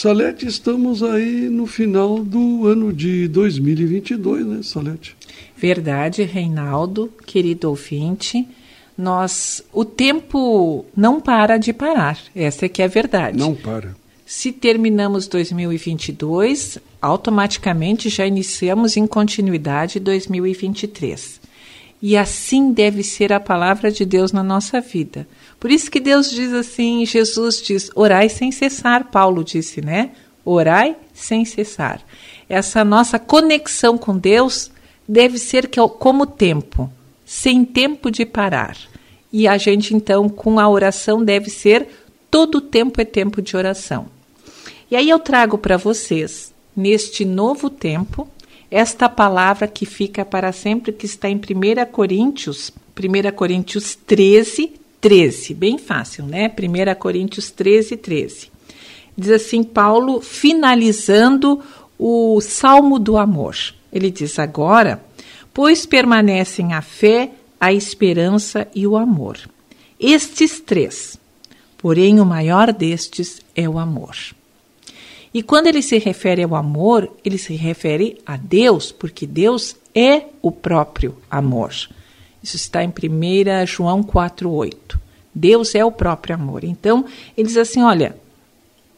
Salete, estamos aí no final do ano de 2022, né, Salete? Verdade, Reinaldo, querido ouvinte. Nós, o tempo não para de parar. Essa é que é a verdade. Não para. Se terminamos 2022, automaticamente já iniciamos em continuidade 2023. E assim deve ser a palavra de Deus na nossa vida. Por isso que Deus diz assim, Jesus diz: orai sem cessar, Paulo disse, né? Orai sem cessar. Essa nossa conexão com Deus deve ser como tempo, sem tempo de parar. E a gente então com a oração deve ser todo tempo é tempo de oração. E aí eu trago para vocês neste novo tempo esta palavra que fica para sempre, que está em 1 Coríntios, 1 Coríntios 13, 13. Bem fácil, né? 1 Coríntios 13, 13. Diz assim, Paulo, finalizando o Salmo do Amor. Ele diz agora: Pois permanecem a fé, a esperança e o amor. Estes três. Porém, o maior destes é o amor. E quando ele se refere ao amor, ele se refere a Deus, porque Deus é o próprio amor. Isso está em 1 João 4,8. Deus é o próprio amor. Então, ele diz assim: olha,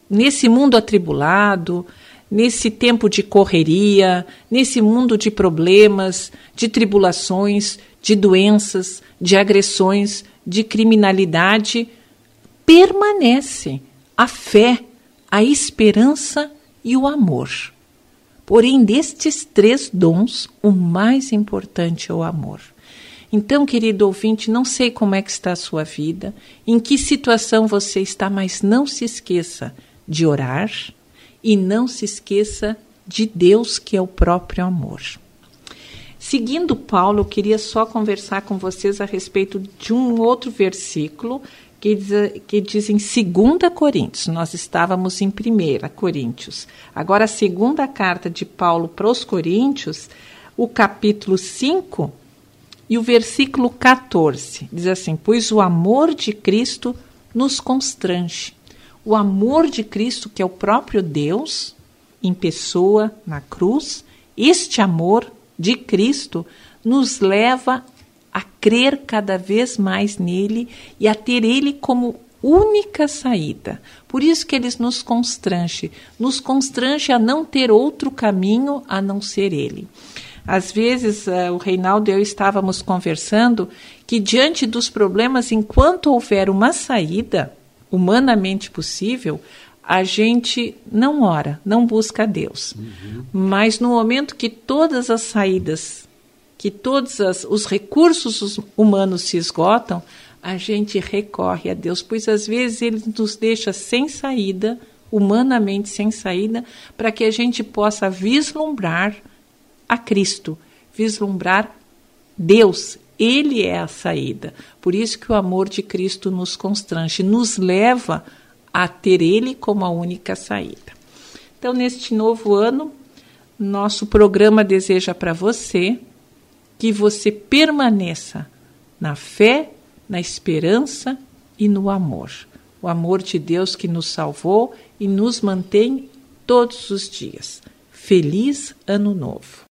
nesse mundo atribulado, nesse tempo de correria, nesse mundo de problemas, de tribulações, de doenças, de agressões, de criminalidade, permanece a fé a esperança e o amor. Porém, destes três dons, o mais importante é o amor. Então, querido ouvinte, não sei como é que está a sua vida, em que situação você está, mas não se esqueça de orar e não se esqueça de Deus, que é o próprio amor. Seguindo Paulo, eu queria só conversar com vocês a respeito de um outro versículo que diz, que diz em 2 Coríntios, nós estávamos em 1 Coríntios. Agora, a segunda carta de Paulo para os Coríntios, o capítulo 5 e o versículo 14, diz assim: Pois o amor de Cristo nos constrange. O amor de Cristo, que é o próprio Deus, em pessoa, na cruz, este amor de Cristo nos leva a crer cada vez mais nele e a ter ele como única saída. Por isso que eles nos constrange, nos constrange a não ter outro caminho a não ser ele. Às vezes, uh, o Reinaldo e eu estávamos conversando que, diante dos problemas, enquanto houver uma saída humanamente possível, a gente não ora, não busca Deus. Uhum. Mas no momento que todas as saídas que todos as, os recursos humanos se esgotam, a gente recorre a Deus, pois às vezes Ele nos deixa sem saída, humanamente sem saída, para que a gente possa vislumbrar a Cristo, vislumbrar Deus. Ele é a saída. Por isso que o amor de Cristo nos constrange, nos leva a ter Ele como a única saída. Então, neste novo ano, nosso programa deseja para você que você permaneça na fé, na esperança e no amor. O amor de Deus que nos salvou e nos mantém todos os dias. Feliz Ano Novo!